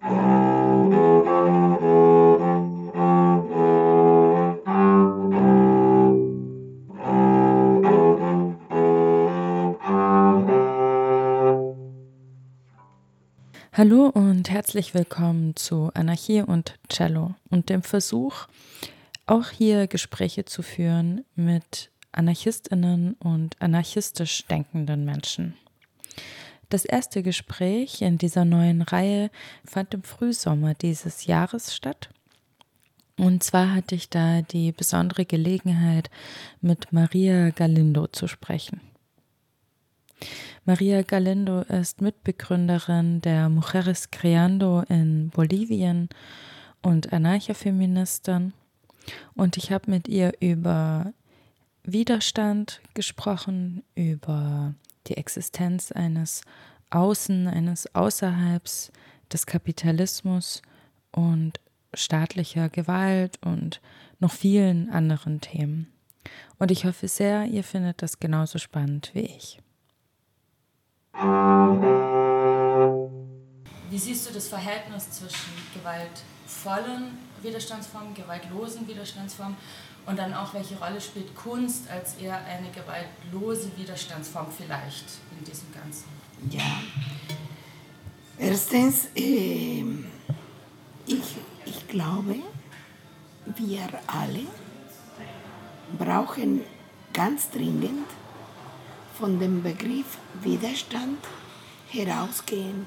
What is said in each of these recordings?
Hallo und herzlich willkommen zu Anarchie und Cello und dem Versuch, auch hier Gespräche zu führen mit Anarchistinnen und anarchistisch denkenden Menschen. Das erste Gespräch in dieser neuen Reihe fand im Frühsommer dieses Jahres statt. Und zwar hatte ich da die besondere Gelegenheit, mit Maria Galindo zu sprechen. Maria Galindo ist Mitbegründerin der Mujeres Creando in Bolivien und Anarchafeministin. Und ich habe mit ihr über Widerstand gesprochen, über die Existenz eines Außen, eines Außerhalbs des Kapitalismus und staatlicher Gewalt und noch vielen anderen Themen. Und ich hoffe sehr, ihr findet das genauso spannend wie ich. Wie siehst du das Verhältnis zwischen gewaltvollen Widerstandsformen, gewaltlosen Widerstandsformen und dann auch, welche Rolle spielt Kunst als eher eine gewaltlose Widerstandsform vielleicht in diesem Ganzen? Ja, erstens, äh, ich, ich glaube, wir alle brauchen ganz dringend von dem Begriff Widerstand herausgehen,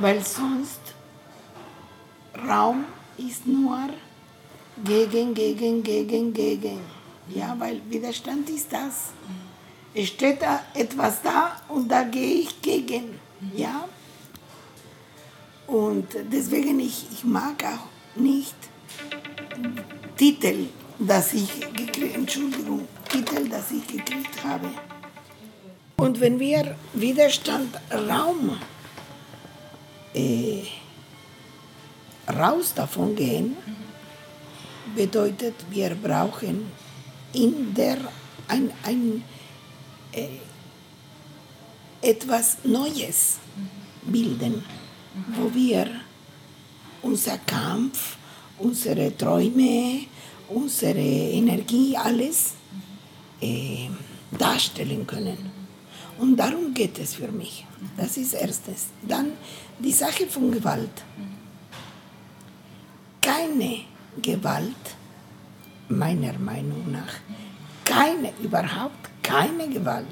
weil sonst Raum ist nur gegen, gegen, gegen, gegen. Ja, weil Widerstand ist das. Es steht da etwas da und da gehe ich gegen. Ja. Und deswegen ich, ich mag auch nicht Titel, dass ich gekriegt, Entschuldigung, Titel, dass ich gekriegt habe. Und wenn wir Widerstand Raum äh, raus davon gehen, bedeutet, wir brauchen in der ein, ein äh, etwas Neues bilden, wo wir unser Kampf, unsere Träume, unsere Energie, alles äh, darstellen können. Und darum geht es für mich. Das ist erstes. Dann die Sache von Gewalt. Keine Gewalt, meiner Meinung nach, keine, überhaupt keine Gewalt.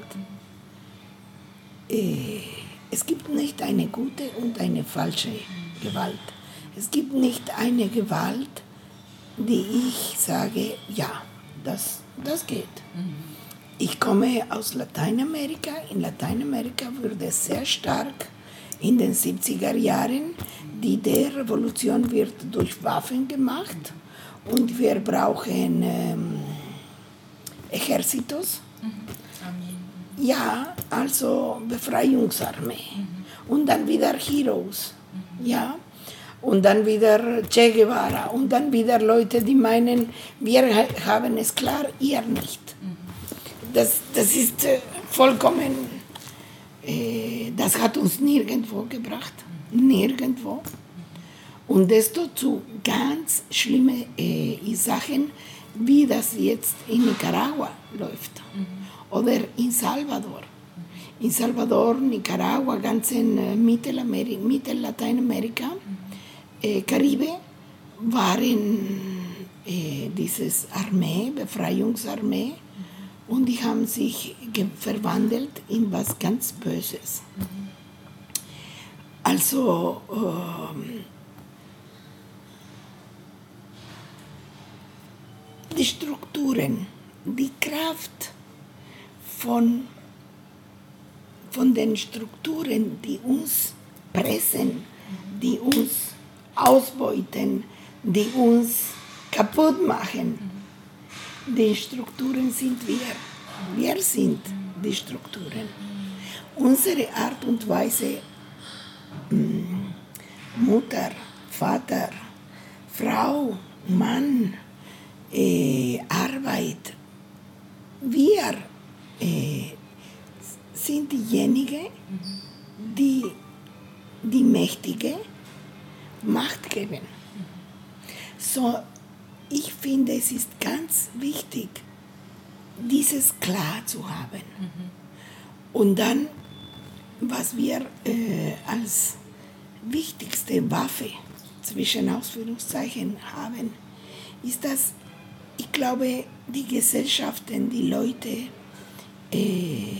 Äh, es gibt nicht eine gute und eine falsche Gewalt. Es gibt nicht eine Gewalt, die ich sage, ja, das, das geht. Mhm. Ich komme aus Lateinamerika. In Lateinamerika wurde sehr stark in den 70er Jahren. Die Derevolution wird durch Waffen gemacht und wir brauchen ähm, Ejercitos. Mhm. Ja, also Befreiungsarmee. Mhm. Und dann wieder Heroes. Mhm. Ja. Und dann wieder Che Guevara. Und dann wieder Leute, die meinen, wir haben es klar, ihr nicht. Das, das ist äh, vollkommen, das hat uns nirgendwo gebracht, nirgendwo. Und desto zu ganz schlimme äh, Sachen, wie das jetzt in Nicaragua läuft mhm. oder in Salvador. In Salvador, Nicaragua, ganz in äh, Mittelamerika, Mittellateinamerika, äh, Karibe, waren äh, dieses Armee, Befreiungsarmee, und die haben sich verwandelt in was ganz Böses. Also ähm, die Strukturen, die Kraft von, von den Strukturen, die uns pressen, die uns ausbeuten, die uns kaputt machen die Strukturen sind wir. Wir sind die Strukturen. Unsere Art und Weise, mm, Mutter, Vater, Frau, Mann, äh, Arbeit, wir äh, sind diejenigen, die, die Mächtige, Macht geben. So, ich finde, es ist ganz wichtig, dieses klar zu haben. Und dann, was wir äh, als wichtigste Waffe zwischen Ausführungszeichen haben, ist, dass ich glaube, die Gesellschaften, die Leute äh,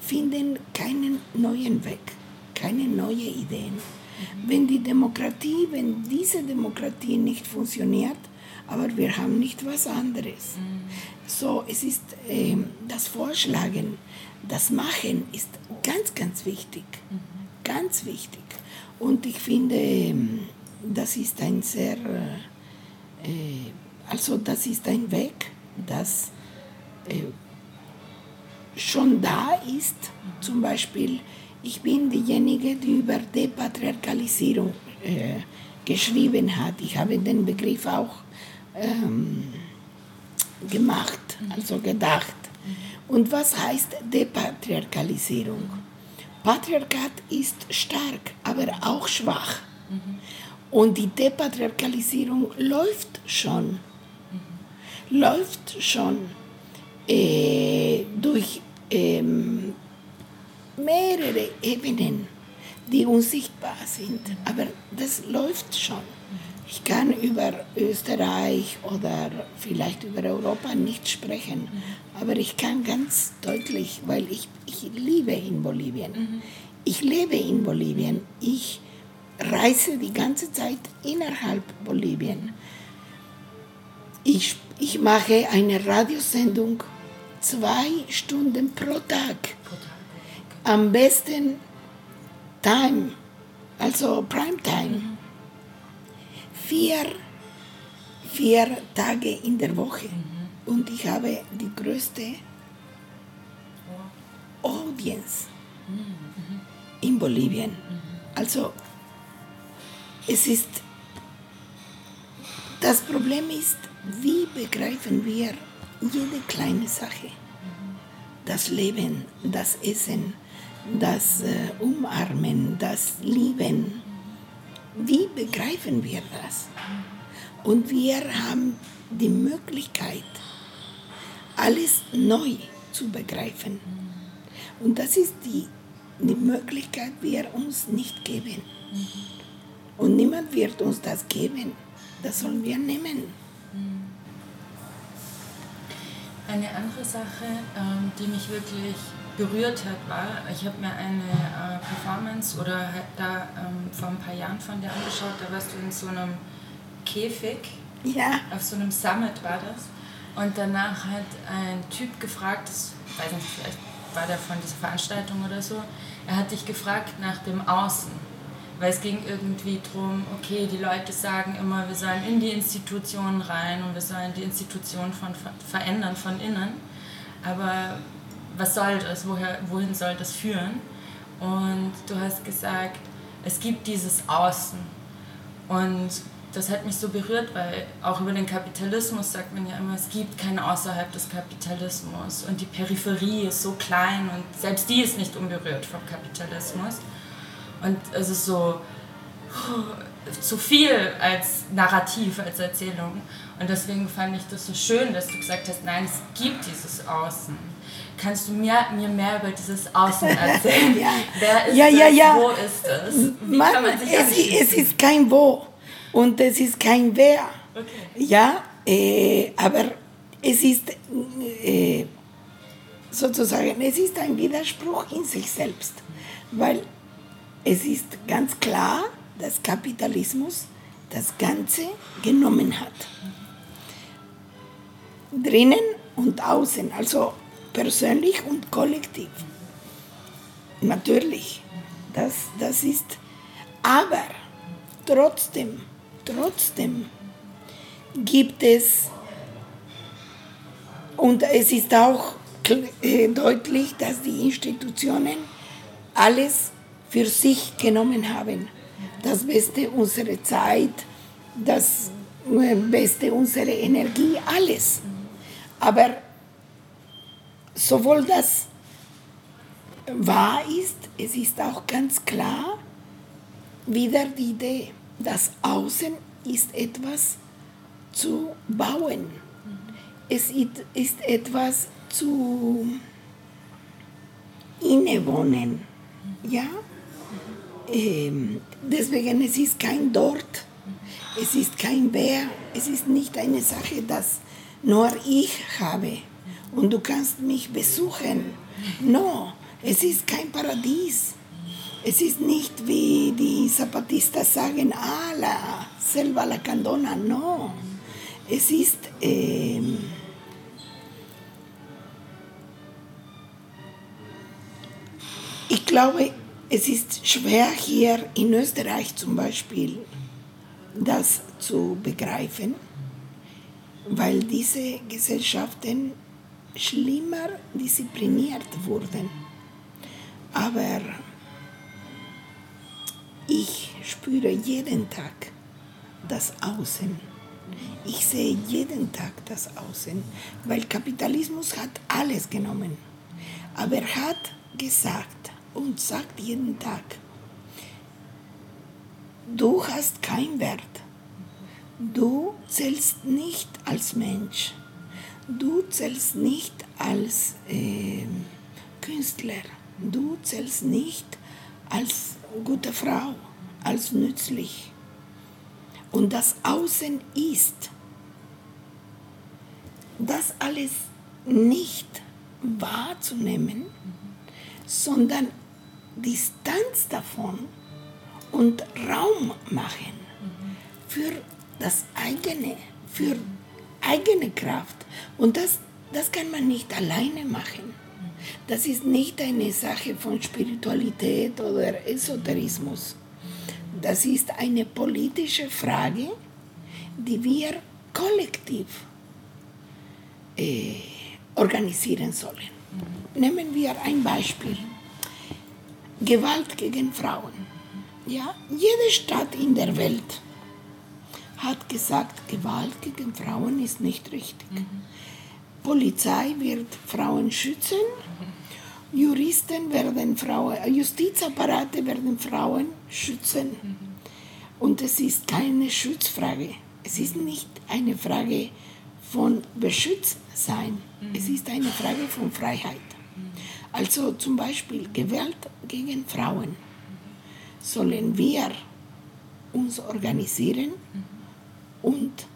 finden keinen neuen Weg, keine neuen Ideen. Mhm. Wenn die Demokratie, wenn diese Demokratie nicht funktioniert, aber wir haben nicht was anderes. So, es ist äh, das Vorschlagen, das Machen ist ganz, ganz wichtig, ganz wichtig. Und ich finde, ähm, das ist ein sehr, äh, also das ist ein Weg, das äh, schon da ist. Zum Beispiel, ich bin diejenige, die über Depatriarchalisierung äh, geschrieben hat. Ich habe den Begriff auch ähm, gemacht, also gedacht. Und was heißt Depatriarchalisierung? Patriarchat ist stark, aber auch schwach. Und die Depatriarchalisierung läuft schon. Läuft schon äh, durch ähm, mehrere Ebenen, die unsichtbar sind. Aber das läuft schon. Ich kann über Österreich oder vielleicht über Europa nicht sprechen, aber ich kann ganz deutlich, weil ich, ich lebe in Bolivien. Ich lebe in Bolivien. Ich reise die ganze Zeit innerhalb Bolivien. Ich, ich mache eine Radiosendung zwei Stunden pro Tag. Am besten Time, also Primetime vier, vier Tage in der Woche. Mhm. Und ich habe die größte Audience mhm. in Bolivien. Mhm. Also es ist, das Problem ist, wie begreifen wir jede kleine Sache? Das Leben, das Essen, das äh, Umarmen, das Lieben wie begreifen wir das? Und wir haben die Möglichkeit, alles neu zu begreifen. Und das ist die, die Möglichkeit, die wir uns nicht geben. Und niemand wird uns das geben. Das sollen wir nehmen. Eine andere Sache, ähm, die mich wirklich berührt hat, war, ich habe mir eine äh, Performance oder halt da ähm, vor ein paar Jahren von dir angeschaut, da warst du in so einem Käfig, ja. auf so einem Summit war das. Und danach hat ein Typ gefragt, das weiß nicht, vielleicht war der von dieser Veranstaltung oder so, er hat dich gefragt nach dem Außen. Weil es ging irgendwie darum, okay, die Leute sagen immer, wir sollen in die Institutionen rein und wir sollen die Institutionen von, verändern von innen. Aber was soll das, woher, wohin soll das führen? Und du hast gesagt, es gibt dieses Außen. Und das hat mich so berührt, weil auch über den Kapitalismus sagt man ja immer, es gibt kein Außerhalb des Kapitalismus. Und die Peripherie ist so klein und selbst die ist nicht unberührt vom Kapitalismus. Und es ist so zu viel als Narrativ, als Erzählung. Und deswegen fand ich das so schön, dass du gesagt hast, nein, es gibt dieses Außen. Kannst du mir, mir mehr über dieses Außen erzählen? ja. Wer ist ja, ja, das? ja. Wo ist es? Wie Man, kann man sich es, es ist kein Wo und es ist kein Wer. Okay. Ja, äh, aber es ist äh, sozusagen, es ist ein Widerspruch in sich selbst, weil es ist ganz klar, dass Kapitalismus das Ganze genommen hat. Drinnen und außen, also persönlich und kollektiv. Natürlich, das, das ist, aber trotzdem, trotzdem gibt es, und es ist auch äh, deutlich, dass die Institutionen alles für sich genommen haben. Das Beste unserer Zeit, das äh, Beste unserer Energie, alles. Aber sowohl das wahr ist, es ist auch ganz klar wieder die Idee, das Außen ist etwas zu bauen. Es ist etwas zu innewohnen. Ja? Ähm, deswegen es ist kein Dort, es ist kein Wer, es ist nicht eine Sache, das nur ich habe und du kannst mich besuchen. No, es ist kein Paradies. Es ist nicht wie die Zapatistas sagen, ah, la selva la candona. No, es ist... Ähm, ich glaube, es ist schwer hier in Österreich zum Beispiel das zu begreifen, weil diese Gesellschaften schlimmer diszipliniert wurden. Aber ich spüre jeden Tag das Außen. Ich sehe jeden Tag das Außen, weil Kapitalismus hat alles genommen. Aber er hat gesagt und sagt jeden Tag, du hast keinen Wert. Du zählst nicht als Mensch. Du zählst nicht als äh, Künstler. Du zählst nicht als gute Frau, als nützlich. Und das Außen ist, das alles nicht wahrzunehmen, sondern Distanz davon und Raum machen für das eigene, für eigene Kraft. Und das, das kann man nicht alleine machen. Das ist nicht eine Sache von Spiritualität oder Esoterismus. Das ist eine politische Frage, die wir kollektiv äh, organisieren sollen. Nehmen wir ein Beispiel. Gewalt gegen Frauen. Ja, jede Stadt in der Welt hat gesagt, Gewalt gegen Frauen ist nicht richtig. Mhm. Polizei wird Frauen schützen, mhm. Juristen werden Frauen, Justizapparate werden Frauen schützen. Mhm. Und es ist keine Schutzfrage. Es ist nicht eine Frage von Beschütztsein. Es ist eine Frage von Freiheit. Also zum Beispiel Gewalt gegen Frauen. Sollen wir uns organisieren und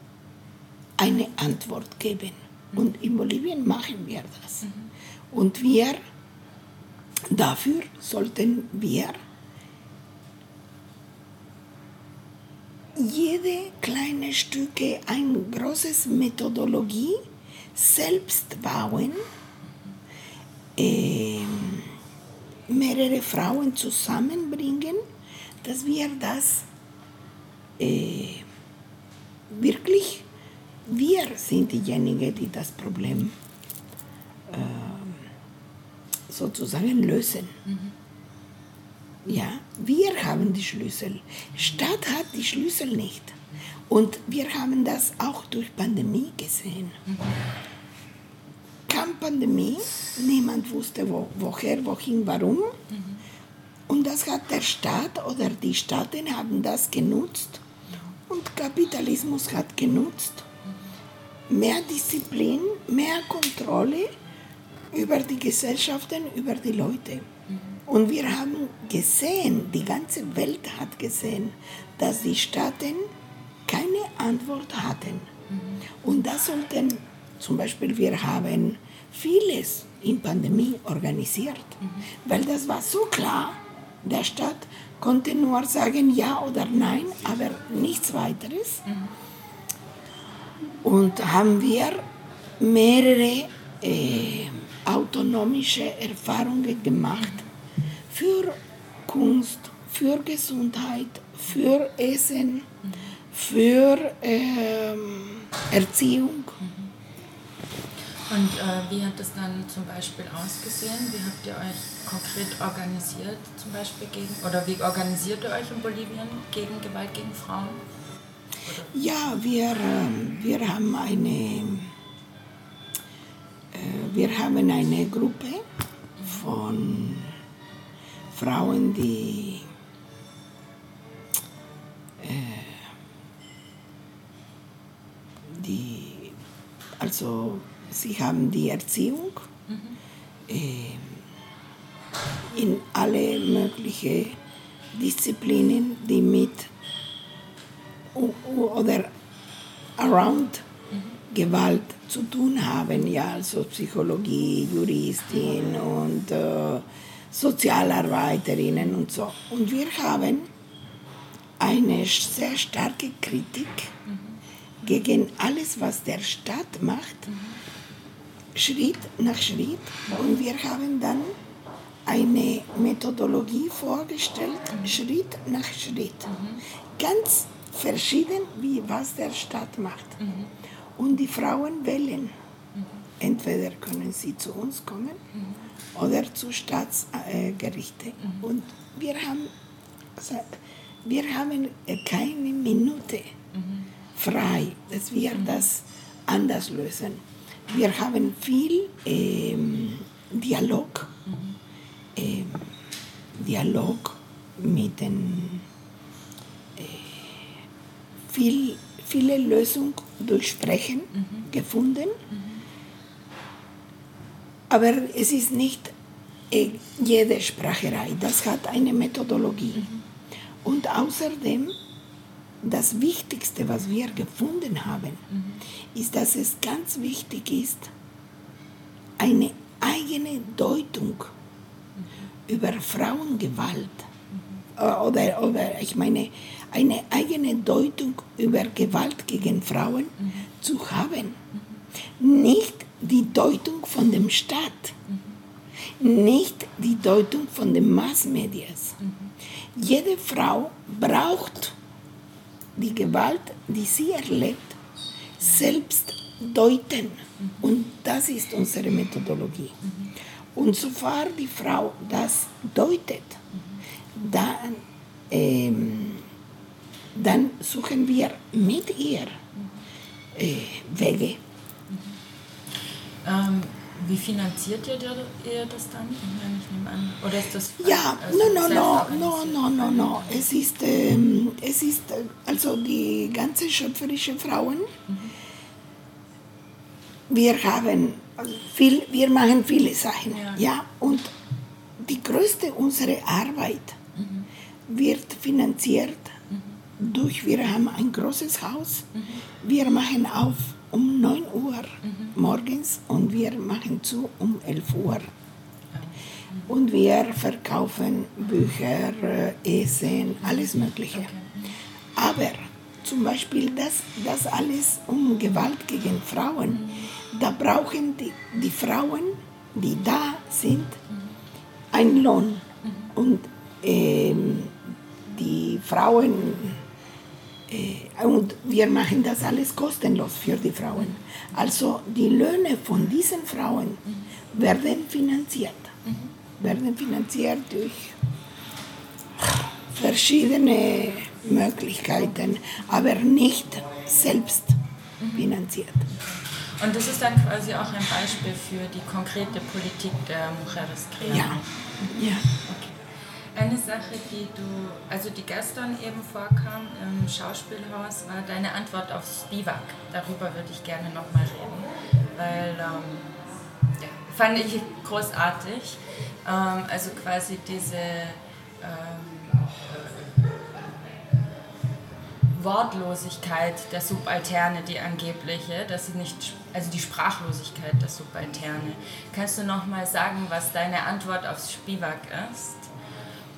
eine Antwort geben. Und in Bolivien machen wir das. Und wir, dafür sollten wir jede kleine Stücke, ein großes Methodologie selbst bauen, äh, mehrere Frauen zusammenbringen, dass wir das äh, wirklich, wir sind diejenigen, die das Problem äh, sozusagen lösen. Mhm. Ja, wir haben die Schlüssel. Stadt hat die Schlüssel nicht. Und wir haben das auch durch Pandemie gesehen. Mhm. Kam Pandemie, niemand wusste wo, woher, wohin, warum. Mhm. Und das hat der Staat oder die Staaten haben das genutzt und Kapitalismus hat genutzt. Mehr Disziplin, mehr Kontrolle über die Gesellschaften, über die Leute. Und wir haben gesehen, die ganze Welt hat gesehen, dass die Staaten keine Antwort hatten. Und das sollten, zum Beispiel, wir haben vieles in Pandemie organisiert, weil das war so klar, der Staat konnte nur sagen ja oder nein, aber nichts weiteres. Und haben wir mehrere äh, autonomische Erfahrungen gemacht für Kunst, für Gesundheit, für Essen, für äh, Erziehung. Und äh, wie hat das dann zum Beispiel ausgesehen? Wie habt ihr euch konkret organisiert, zum Beispiel gegen, oder wie organisiert ihr euch in Bolivien gegen Gewalt gegen Frauen? Oder? Ja, wir, äh, wir haben eine, äh, wir haben eine Gruppe von Frauen, die äh, die also sie haben die Erziehung äh, in alle möglichen Disziplinen, die mit oder around. Gewalt zu tun haben, ja, also Psychologie, Juristin und äh, Sozialarbeiterinnen und so. Und wir haben eine sehr starke Kritik gegen alles, was der Staat macht. Schritt nach Schritt. Und wir haben dann eine Methodologie vorgestellt. Schritt nach Schritt. Ganz verschieden, wie was der Staat macht. Und die Frauen wählen. Entweder können sie zu uns kommen oder zu Staatsgerichten. Und wir haben wir haben keine Minute frei, dass wir das anders lösen. Wir haben viel ähm, Dialog, ähm, Dialog mit den äh, viel, viele Lösungen durch Sprechen mhm. gefunden. Mhm. Aber es ist nicht äh, jede Spracherei, das hat eine Methodologie. Mhm. Und außerdem, das Wichtigste, was wir gefunden haben, mhm. ist, dass es ganz wichtig ist, eine eigene Deutung mhm. über Frauengewalt mhm. oder, oder ich meine, eine eigene Deutung über Gewalt gegen Frauen zu haben. Nicht die Deutung von dem Staat, nicht die Deutung von den Massmedias. Jede Frau braucht die Gewalt, die sie erlebt, selbst deuten. Und das ist unsere Methodologie. Und sofern die Frau das deutet, dann, ähm, dann suchen wir mit ihr äh, Wege. Wie finanziert ihr, das dann? Ich nehme an. Oder ist das Ja, also no, no, no, no, no, no. Es ist, ähm, es ist also die ganze schöpferische Frauen. Mhm. Wir haben viel, wir machen viele Sachen, ja. ja? Und die größte unserer Arbeit mhm. wird finanziert mhm. durch, wir haben ein großes Haus, mhm. wir machen auf um 9 Uhr. Morgens und wir machen zu um 11 Uhr. Und wir verkaufen Bücher, äh, Essen, alles Mögliche. Aber zum Beispiel das, das alles um Gewalt gegen Frauen, da brauchen die, die Frauen, die da sind, einen Lohn. Mhm. Und ähm, die Frauen und wir machen das alles kostenlos für die Frauen. Also die Löhne von diesen Frauen werden finanziert. Werden finanziert durch verschiedene Möglichkeiten, aber nicht selbst finanziert. Und das ist dann quasi auch ein Beispiel für die konkrete Politik der Mujeres. Ja. ja. Okay. Eine Sache, die du, also die gestern eben vorkam im Schauspielhaus, war deine Antwort auf Spivak. Darüber würde ich gerne nochmal reden, weil ähm, ja, fand ich großartig. Ähm, also quasi diese ähm, Wortlosigkeit der Subalterne, die angebliche, dass sie nicht, also die Sprachlosigkeit der Subalterne. Kannst du nochmal sagen, was deine Antwort auf Spivak ist?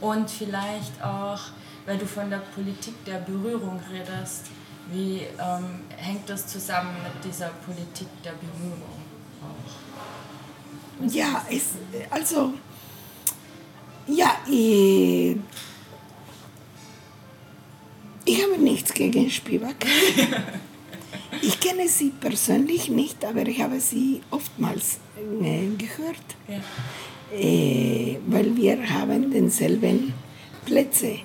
Und vielleicht auch, weil du von der Politik der Berührung redest, wie ähm, hängt das zusammen mit dieser Politik der Berührung auch? Ja, es, also, ja, ich, ich habe nichts gegen Spivak. ich kenne sie persönlich nicht, aber ich habe sie oftmals äh, gehört. Ja äh, weil wir haben denselben Plätze.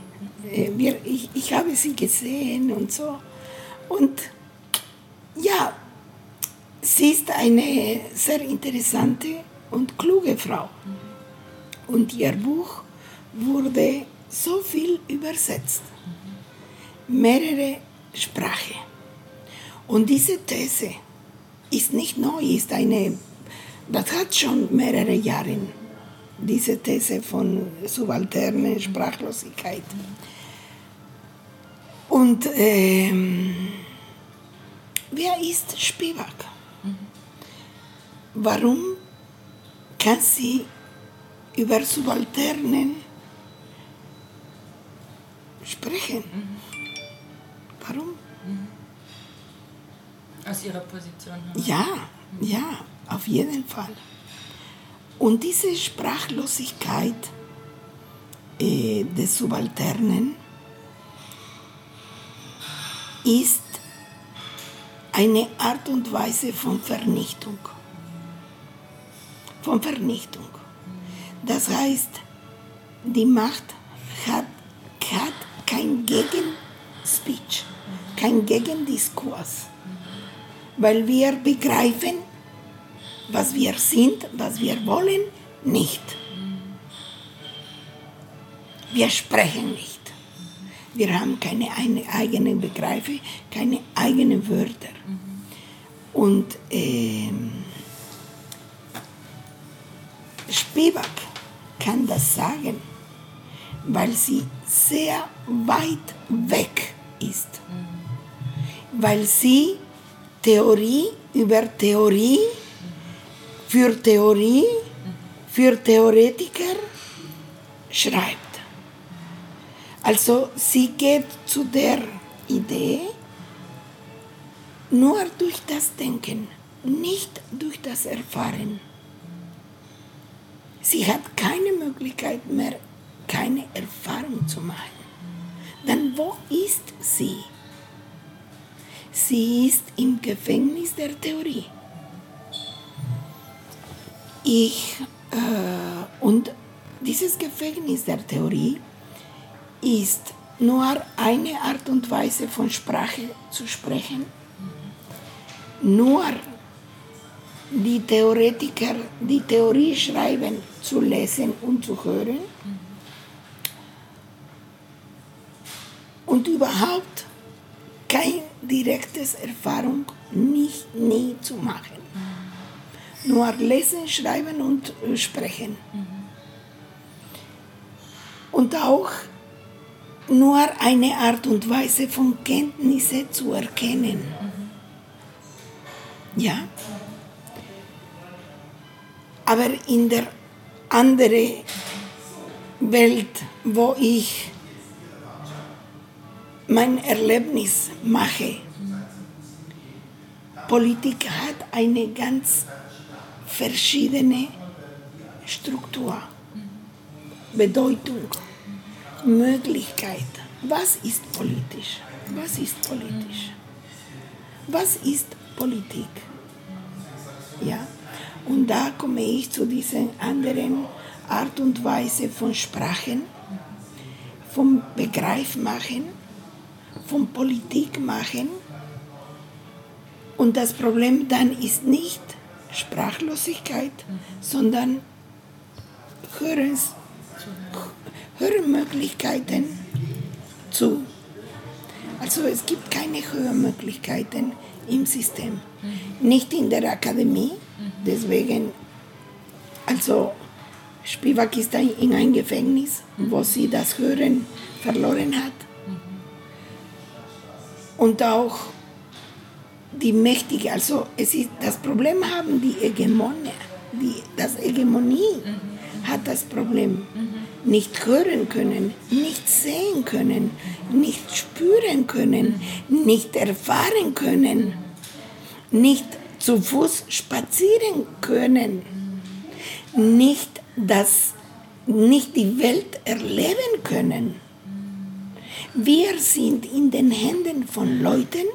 Äh, wir, ich, ich habe sie gesehen und so. Und ja, sie ist eine sehr interessante und kluge Frau. Und ihr Buch wurde so viel übersetzt. Mehrere Sprachen. Und diese These ist nicht neu, ist eine, das hat schon mehrere Jahre, diese These von subalterne Sprachlosigkeit. Und ähm, wer ist Spivak? Warum kann sie über Subalternen sprechen? Warum? Aus ihrer Position heraus? Ja, ja, auf jeden Fall. Und diese Sprachlosigkeit äh, des Subalternen ist eine Art und Weise von Vernichtung. Von Vernichtung. Das heißt, die Macht hat, hat kein Gegenspeech, kein Gegendiskurs, weil wir begreifen, was wir sind, was wir wollen, nicht. Wir sprechen nicht. Wir haben keine eigenen Begriffe, keine eigenen Wörter. Und ähm, Spivak kann das sagen, weil sie sehr weit weg ist. Weil sie Theorie über Theorie für Theorie, für Theoretiker schreibt. Also sie geht zu der Idee nur durch das Denken, nicht durch das Erfahren. Sie hat keine Möglichkeit mehr, keine Erfahrung zu machen. Dann wo ist sie? Sie ist im Gefängnis der Theorie. Ich, äh, und dieses Gefängnis der Theorie ist nur eine Art und Weise von Sprache zu sprechen, nur die Theoretiker die Theorie schreiben, zu lesen und zu hören und überhaupt keine direkte Erfahrung nicht nie zu machen. Nur lesen, schreiben und sprechen. Und auch nur eine Art und Weise von Kenntnisse zu erkennen. Ja? Aber in der anderen Welt, wo ich mein Erlebnis mache, Politik hat eine ganz verschiedene Struktur, Bedeutung. Möglichkeit. Was ist politisch? Was ist politisch? Was ist Politik? Ja, und da komme ich zu dieser anderen Art und Weise von Sprachen, vom Begreif machen, vom Politik machen. Und das Problem dann ist nicht Sprachlosigkeit, sondern Hörens, Hörmöglichkeiten zu. Also es gibt keine Hörmöglichkeiten im System. Nicht in der Akademie, deswegen, also Spivak ist in ein Gefängnis, wo sie das Hören verloren hat. Und auch die Mächtige, also es ist, das Problem haben die Hegemonie, die, das Hegemonie hat das Problem nicht hören können, nicht sehen können, nicht spüren können, nicht erfahren können, nicht zu Fuß spazieren können, nicht, das, nicht die Welt erleben können. Wir sind in den Händen von Leuten,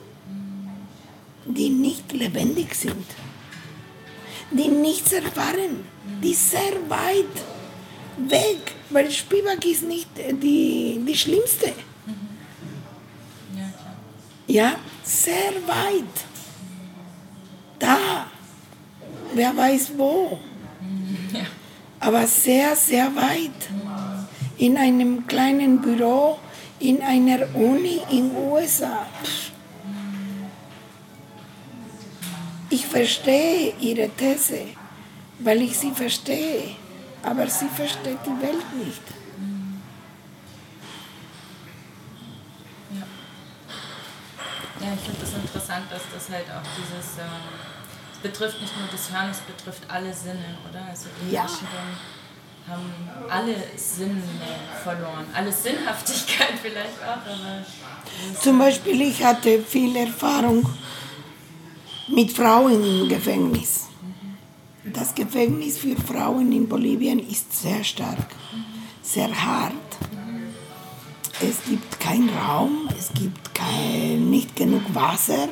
die nicht lebendig sind, die nichts erfahren, die sehr weit weg weil Spivak ist nicht die, die schlimmste. Mhm. Ja, sehr weit. Da. Wer weiß wo. Mhm. Aber sehr, sehr weit. In einem kleinen Büro, in einer Uni in den USA. Verstehe ihre These, weil ich sie verstehe, aber sie versteht die Welt nicht. Ja, ja ich finde es das interessant, dass das halt auch dieses, äh, es betrifft nicht nur das Hören, es betrifft alle Sinne, oder? Also die Ja. Menschen haben alle Sinne verloren, alle Sinnhaftigkeit vielleicht auch, aber Zum Beispiel, ich hatte viel Erfahrung mit Frauen im Gefängnis. Das Gefängnis für Frauen in Bolivien ist sehr stark, sehr hart. Es gibt keinen Raum, es gibt kein, nicht genug Wasser,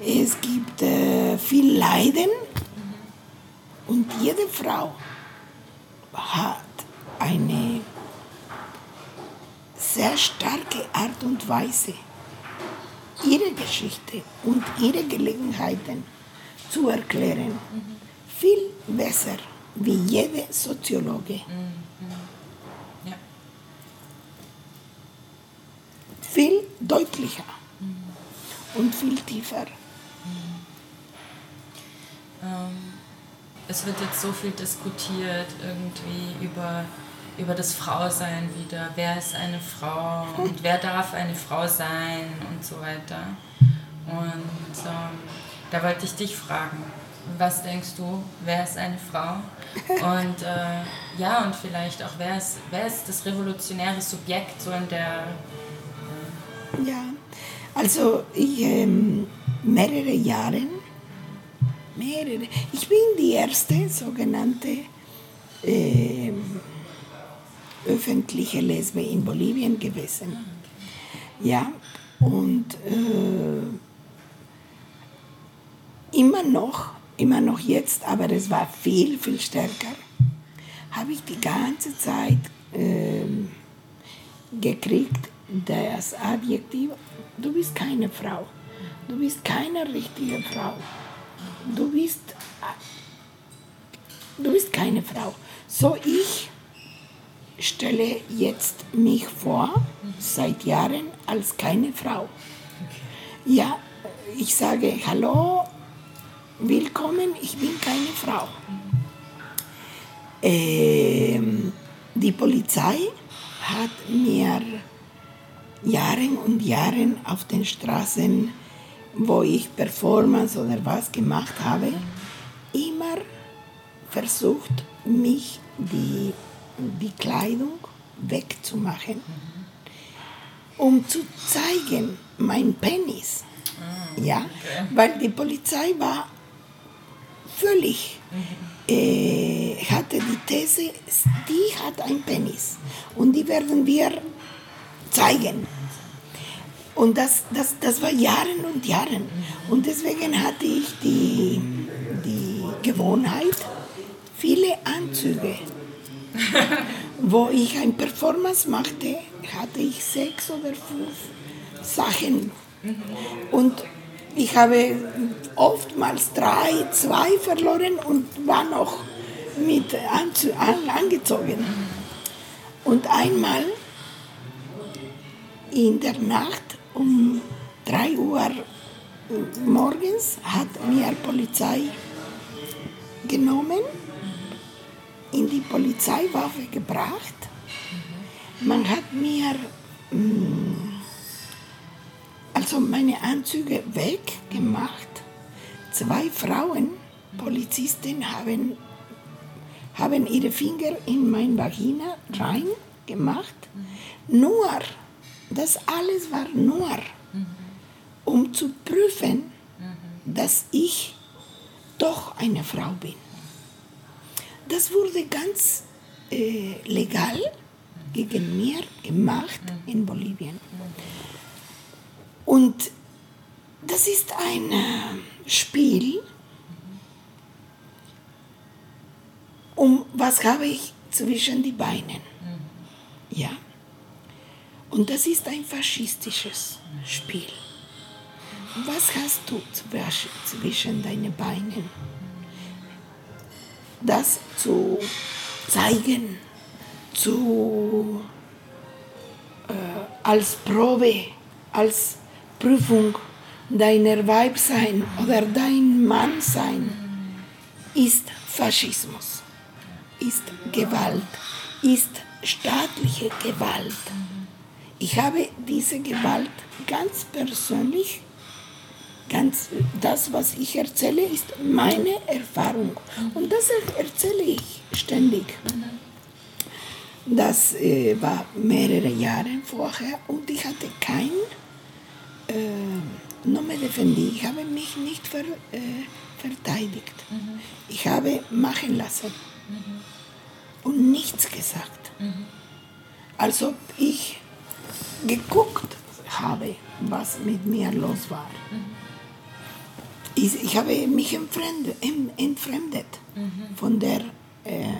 es gibt äh, viel Leiden und jede Frau hat eine sehr starke Art und Weise, ihre Geschichte und ihre Gelegenheiten zu erklären. Viel besser wie jede Soziologe. ja. Viel deutlicher und viel tiefer. Ähm, es wird jetzt so viel diskutiert irgendwie über, über das Frausein wieder. Wer ist eine Frau und wer darf eine Frau sein und so weiter. Und ähm, da wollte ich dich fragen, was denkst du, wer ist eine Frau? Und äh, ja, und vielleicht auch, wer ist, wer ist das revolutionäre Subjekt so in der... Ja, also ich ähm, mehrere Jahre, mehrere, ich bin die erste sogenannte ähm, öffentliche Lesbe in Bolivien gewesen. Ja, und äh, immer noch, immer noch jetzt, aber es war viel, viel stärker, habe ich die ganze Zeit ähm, gekriegt, das Adjektiv, du bist keine Frau, du bist keine richtige Frau, du bist, du bist keine Frau. So ich stelle jetzt mich vor, seit Jahren, als keine Frau. Ja, ich sage, hallo, willkommen, ich bin keine Frau. Ähm, die Polizei hat mir Jahren und Jahren auf den Straßen, wo ich Performance oder was gemacht habe, immer versucht, mich die, die Kleidung wegzumachen, um zu zeigen, mein Penis. Ja, weil die Polizei war völlig, äh, hatte die These, die hat ein Penis und die werden wir zeigen. Und das, das, das war Jahren und Jahren. Und deswegen hatte ich die, die Gewohnheit, viele Anzüge. Wo ich ein Performance machte, hatte ich sechs oder fünf Sachen. Und ich habe oftmals drei, zwei verloren und war noch mit Anzu an, angezogen. Und einmal in der Nacht um 3 Uhr morgens hat mir Polizei genommen, Polizeiwaffe gebracht. Man hat mir mm, also meine Anzüge weggemacht. Zwei Frauen, Polizisten, haben, haben ihre Finger in mein Vagina reingemacht. Nur das alles war nur, um zu prüfen, dass ich doch eine Frau bin. Das wurde ganz äh, legal gegen mir gemacht in Bolivien. Und das ist ein äh, Spiel, um was habe ich zwischen die Beinen. Ja. Und das ist ein faschistisches Spiel. Was hast du zwisch- zwischen deinen Beinen? Das zu zeigen, zu, äh, als Probe, als Prüfung, deiner Weib sein oder dein Mann sein ist Faschismus, ist Gewalt, ist staatliche Gewalt. Ich habe diese Gewalt ganz persönlich, ganz das, was ich erzähle, ist meine Erfahrung. Und das erzähle ich ständig. Das äh, war mehrere Jahre vorher und ich hatte kein äh, no me defendí, ich habe mich nicht ver, äh, verteidigt. Mhm. Ich habe machen lassen mhm. und nichts gesagt. Mhm. Als ob ich geguckt habe, was mit mir los war. Mhm. Ich, ich, habe mich entfremdet, entfremdet mhm. von der äh,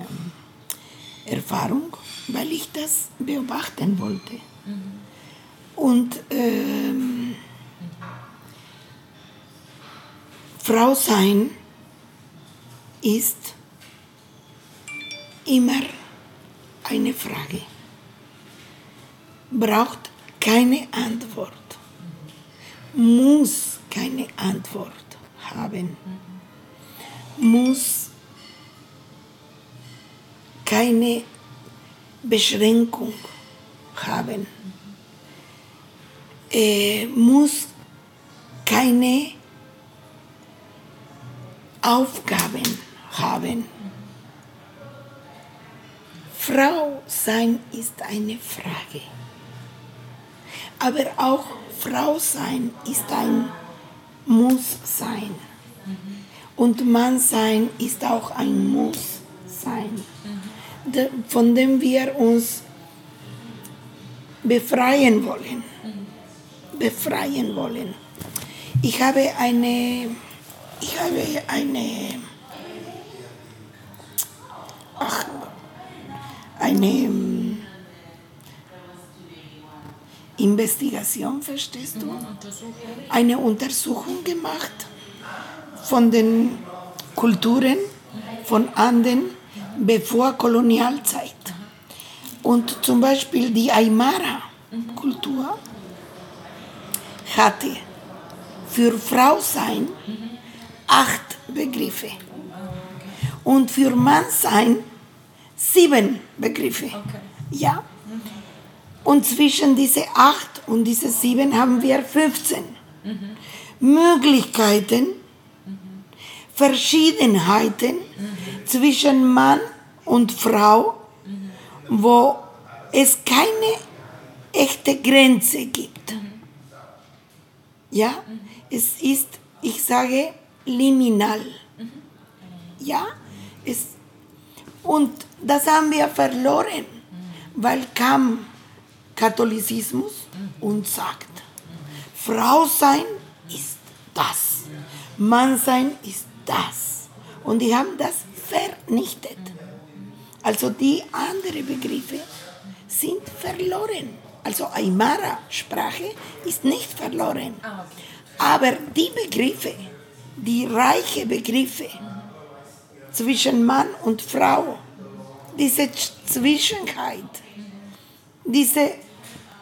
Erfahrung, weil ich das beobachten wollte. Mhm. Und ähm, Frau sein ist immer eine Frage, braucht keine Antwort, muss keine Antwort haben, muss keine Beschränkung haben, äh, muss keine Aufgaben haben. Frau sein ist eine Frage. Aber auch Frau sein ist ein Muss sein. Und Mann sein ist auch ein Muss sein, von dem wir uns befreien wollen. Befreien wollen. Ich habe eine ich habe eine, ach, eine ähm, Investigation, verstehst du? Eine Untersuchung gemacht von den Kulturen von Anden bevor Kolonialzeit. Und zum Beispiel die Aymara-Kultur hatte für Frau sein acht Begriffe. Und für Mannsein sieben Begriffe. Ja. Und zwischen diese acht und diese sieben haben wir 15 mhm. Möglichkeiten, mhm. Verschiedenheiten mhm. zwischen Mann und Frau, wo es keine echte Grenze gibt. Ja, es ist, ich sage, liminal. Ja, es, und das haben wir verloren, weil kam Katholizismus und sagt, Frau sein ist das, Mann sein ist das. Und die haben das vernichtet. Also die anderen Begriffe sind verloren. Also Aymara-Sprache ist nicht verloren. Ah, Aber die Begriffe, die reiche Begriffe zwischen Mann und Frau, diese Zwischenheit, diese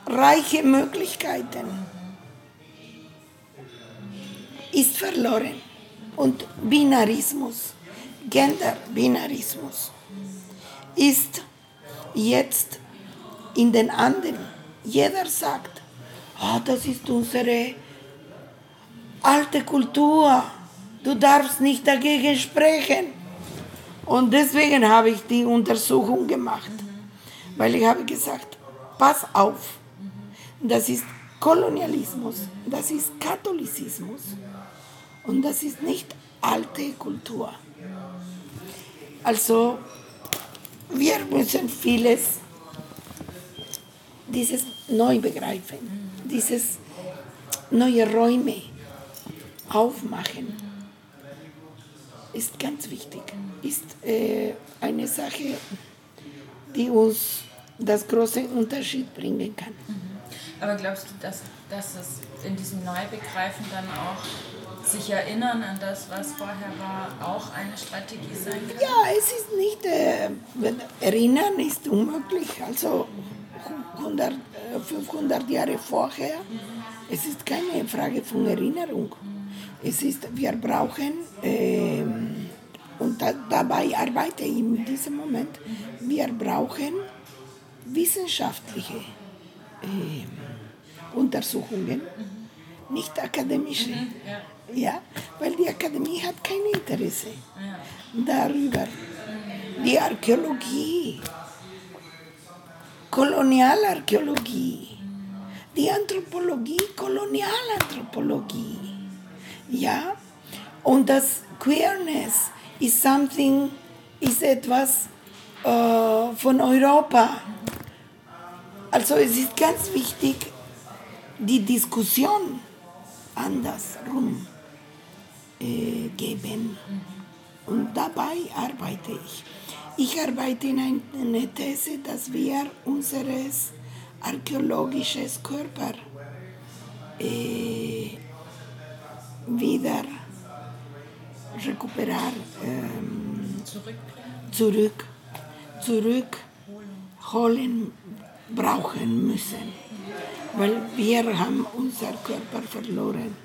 reiche Möglichkeiten ist verloren. Und Binarismus, Gender-Binarismus ist jetzt in den anderen. Jeder sagt, oh, das ist unsere alte Kultur du darfst nicht dagegen sprechen. Und deswegen habe ich die Untersuchung gemacht, weil ich habe gesagt, pass auf, das ist Kolonialismus, das ist Katholizismus und das ist nicht alte Kultur. Also wir müssen vieles, dieses neu begreifen, dieses neue Räume aufmachen ist ganz wichtig, ist äh, eine Sache, die uns das große Unterschied bringen kann. Aber glaubst du, dass, dass es in diesem Neubegreifen dann auch sich erinnern an das, was vorher war, auch eine Strategie sein kann? Ja, es ist nicht, äh, erinnern ist unmöglich. Also 100, 500 äh, Jahre vorher Es ist keine Frage von Erinnerung. Es ist, wir brauchen, äh, und da, dabei arbeite ich in diesem Moment, wir brauchen wissenschaftliche äh, Untersuchungen, nicht akademische. Ja, weil die Akademie hat kein Interesse darüber. Die Archäologie, Kolonialarchäologie, die Anthropologie, Kolonialanthropologie. Ja, und das Queerness ist something, ist etwas äh, von Europa. Also es ist ganz wichtig, Diskussion andersrum äh, geben. Und dabei arbeite ich. Ich arbeite in einer These, dass wir unseres archäologisches Körper äh, wieder recuperar, ähm, zurück, zurück holen brauchen müssen, weil wir haben unser Körper verloren.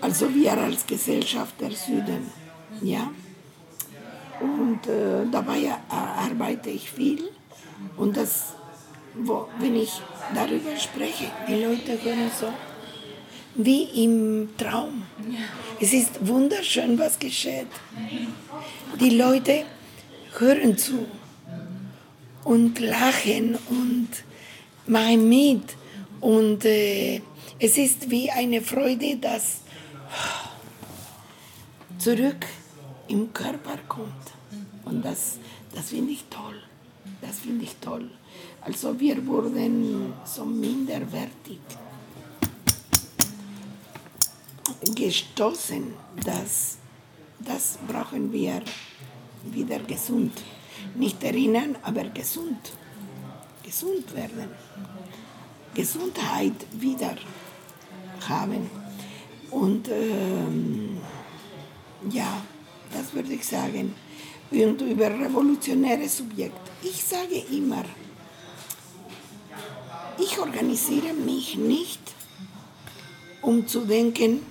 Also wir als Gesellschaft der Süden, ja. Und äh, dabei arbeite ich viel und das, wo, wenn ich darüber spreche, die Leute hören so wie im Traum. Es ist wunderschön, was geschieht. Die Leute hören zu und lachen und machen mit. Und äh, es ist wie eine Freude, dass zurück im Körper kommt. Und das, das finde ich toll. Das finde ich toll. Also wir wurden so minderwertig gestoßen, dass das brauchen wir wieder gesund. Nicht erinnern, aber gesund. Gesund werden. Gesundheit wieder haben. Und ähm, ja, das würde ich sagen. Und über revolutionäre Subjekt. Ich sage immer, ich organisiere mich nicht, um zu denken,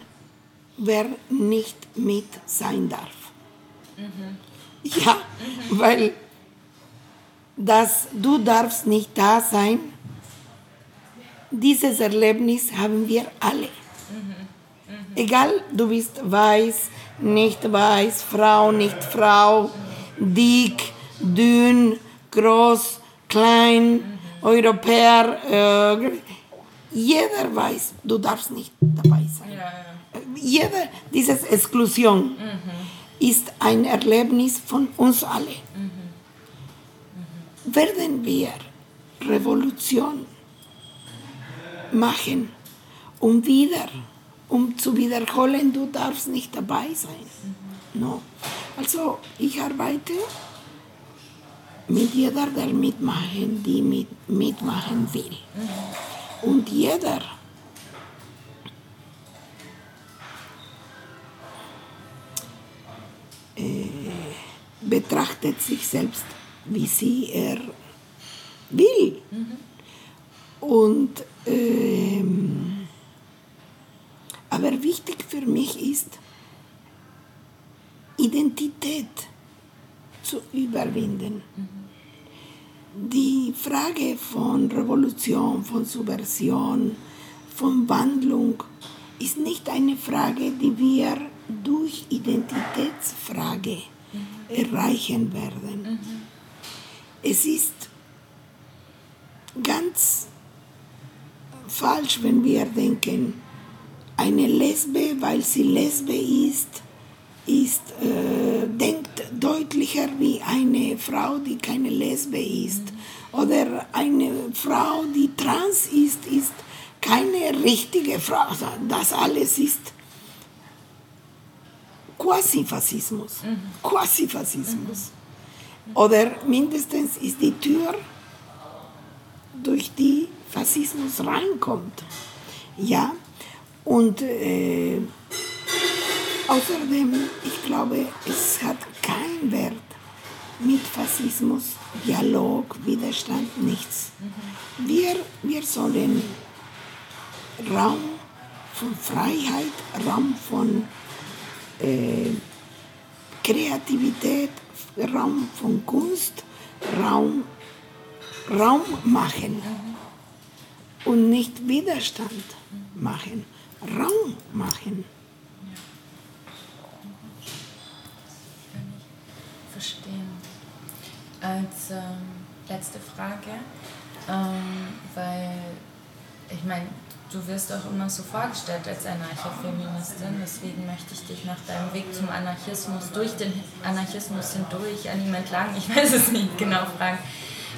wer nicht mit sein darf. Mhm. Ja, mhm. weil das du darfst nicht da sein, dieses Erlebnis haben wir alle. Egal, du bist weiß, nicht weiß, Frau, nicht Frau, dick, dünn, groß, klein, Europäer. Äh, jeder weiß, du darfst nicht dabei sein. Ja, ja. Jeder, diese Exklusion mhm. ist ein Erlebnis von uns alle. Werden wir Revolution machen, um wieder um zu wiederholen, du darfst nicht dabei sein. No. Also ich arbeite mit jeder, der mitmachen, die mit, mitmachen will. Und jeder äh, betrachtet sich selbst, wie sie er will. Mhm. Und ähm, aber wichtig für mich ist, Identität zu überwinden. Die Frage von Revolution, von Subversion, von Wandlung ist nicht eine Frage, die wir durch Identitätsfrage erreichen werden. Es ist ganz falsch, wenn wir denken, eine Lesbe, weil sie Lesbe ist, ist äh, denkt deutlicher wie eine Frau, die keine Lesbe ist. Oder eine Frau, die trans ist, ist keine richtige Frau. Das alles ist Quasi-Fassismus. Mhm. Quasi-Fassismus. Mhm. Oder mindestens ist die Tür, durch die Fassismus reinkommt. Ja, und äh, außerdem, ich glaube, es hat keinen Wert mit Faschismus, Dialog, Widerstand, nichts. Wir, wir sollen Raum von Freiheit, Raum von äh, Kreativität, Raum von Kunst, Raum, Raum machen und nicht Widerstand machen, Raum machen. Verstehen. Als ähm, letzte Frage, ähm, weil ich meine, du wirst auch immer so vorgestellt als Anarchofeministin, deswegen möchte ich dich nach deinem Weg zum Anarchismus, durch den Anarchismus hindurch, an ihm entlang, ich weiß es nicht genau fragen.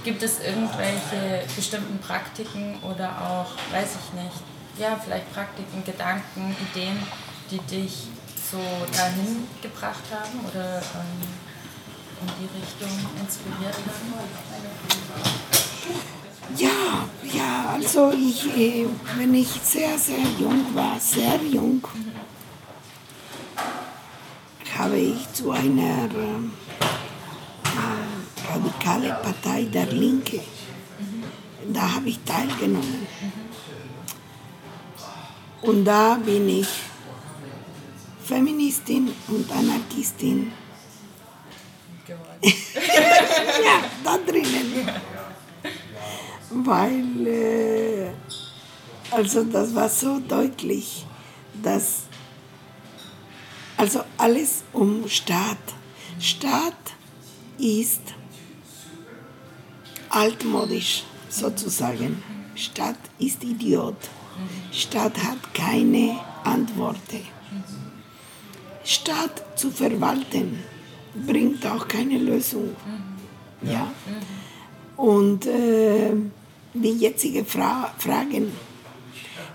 Gibt es irgendwelche bestimmten Praktiken oder auch, weiß ich nicht, ja, vielleicht Praktiken, Gedanken, Ideen, die dich so dahin gebracht haben oder ähm, in die Richtung inspiriert haben? Ja, ja, also ich, äh, wenn ich sehr, sehr jung war, sehr jung, habe ich zu einer äh, radikalen Partei der Linke, da habe ich teilgenommen. Und da bin ich Feministin und Anarchistin. ja, da drinnen weil äh, also das war so deutlich, dass also alles um Staat. Staat ist altmodisch sozusagen. Staat ist Idiot. Staat hat keine Antworten. Staat zu verwalten bringt auch keine Lösung. Ja. Und äh, die jetzigen Fra Fragen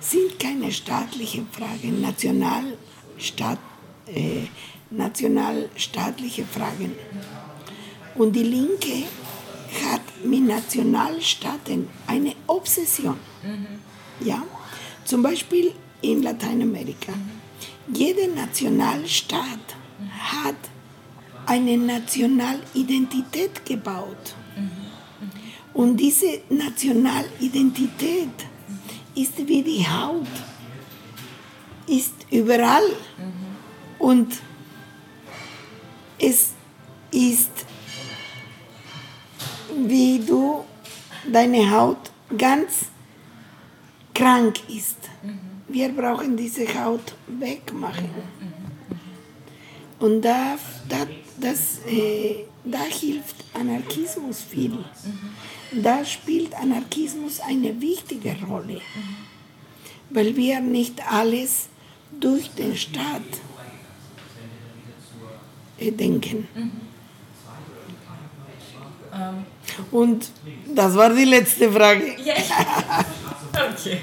sind keine staatlichen Fragen, nationalstaat, äh, nationalstaatliche Fragen. Und die Linke hat mit Nationalstaaten eine Obsession. Mhm. Ja? Zum Beispiel in Lateinamerika. Mhm. Jeder Nationalstaat hat eine Nationalidentität gebaut. Und diese Nationalidentität ist wie die Haut, ist überall. Und es ist, wie du deine Haut ganz krank ist. Wir brauchen diese Haut wegmachen. Und da, da, das, äh, da hilft Anarchismus viel da spielt Anarchismus eine wichtige Rolle, weil wir nicht alles durch den Staat äh, denken. Und das war die letzte Frage. Okay,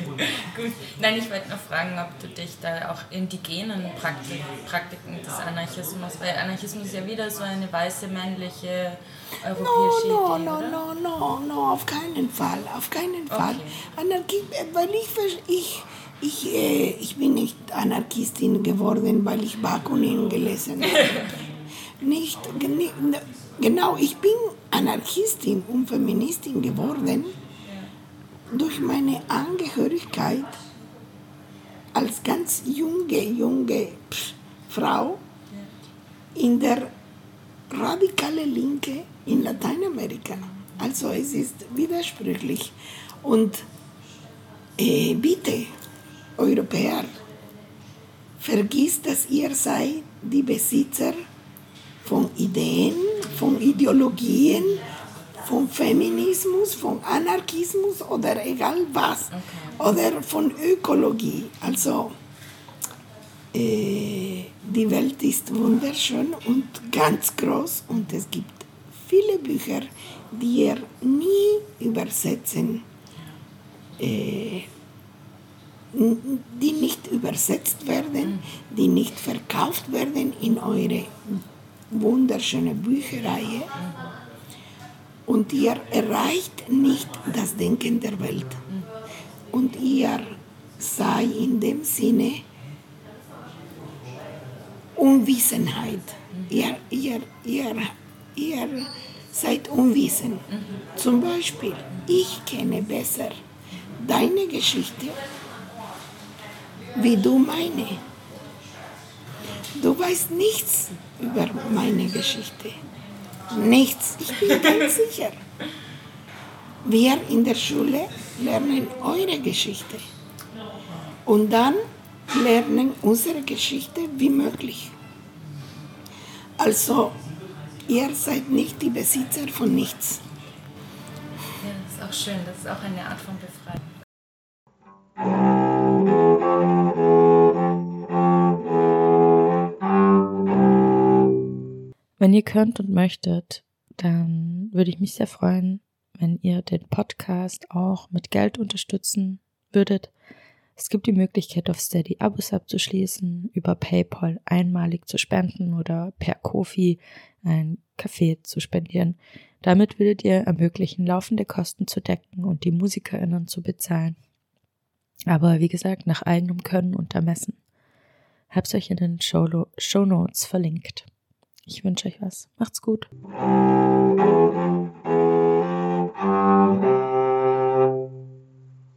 gut. Nein, ich wollte noch fragen, ob du dich da auch indigenen Praktik Praktiken des Anarchismus, weil Anarchismus ja wieder so eine weiße männliche europäische no, Idee, no, oder? No, no, no, auf keinen Fall, auf keinen Fall. Okay. Anarchie, weil ich, ich, ich, äh, ich bin nicht Anarchistin geworden, weil ich Bakunin gelesen habe. nicht, genau, ich bin Anarchistin und Feministin geworden durch meine Angehörigkeit als ganz junge, junge Frau in der radikalen Linke in Lateinamerika. Also es ist widersprüchlich. Und äh, bitte, Europäer, vergisst, dass ihr seid die Besitzer von Ideen, von Ideologien, von Feminismus, von Anarchismus oder egal was. Okay. Oder von Ökologie. Also äh, die Welt ist wunderschön und ganz groß und es gibt viele Bücher, die ihr nie übersetzen, äh, die nicht übersetzt werden, die nicht verkauft werden in eure wunderschöne Bücherreihe und ihr erreicht nicht das Denken der Welt. Und ihr sei in dem Sinne Unwissenheit. Ihr, ihr, ihr, ihr seid unwissend. Zum Beispiel, ich kenne besser deine Geschichte wie du meine. Du weißt nichts über meine Geschichte. Nichts, ich bin ganz sicher. Wir in der Schule lernen eure Geschichte und dann lernen unsere Geschichte wie möglich. Also, ihr seid nicht die Besitzer von nichts. Ja, das ist auch schön, das ist auch eine Art von Befreiung. Wenn ihr könnt und möchtet, dann würde ich mich sehr freuen, wenn ihr den Podcast auch mit Geld unterstützen würdet. Es gibt die Möglichkeit, auf Steady Abos abzuschließen, über PayPal einmalig zu spenden oder per Kofi ein Kaffee zu spendieren. Damit würdet ihr ermöglichen, laufende Kosten zu decken und die MusikerInnen zu bezahlen. Aber wie gesagt, nach eigenem Können und Ermessen. Hab's euch in den Show Notes verlinkt. Ich wünsche euch was. Macht's gut.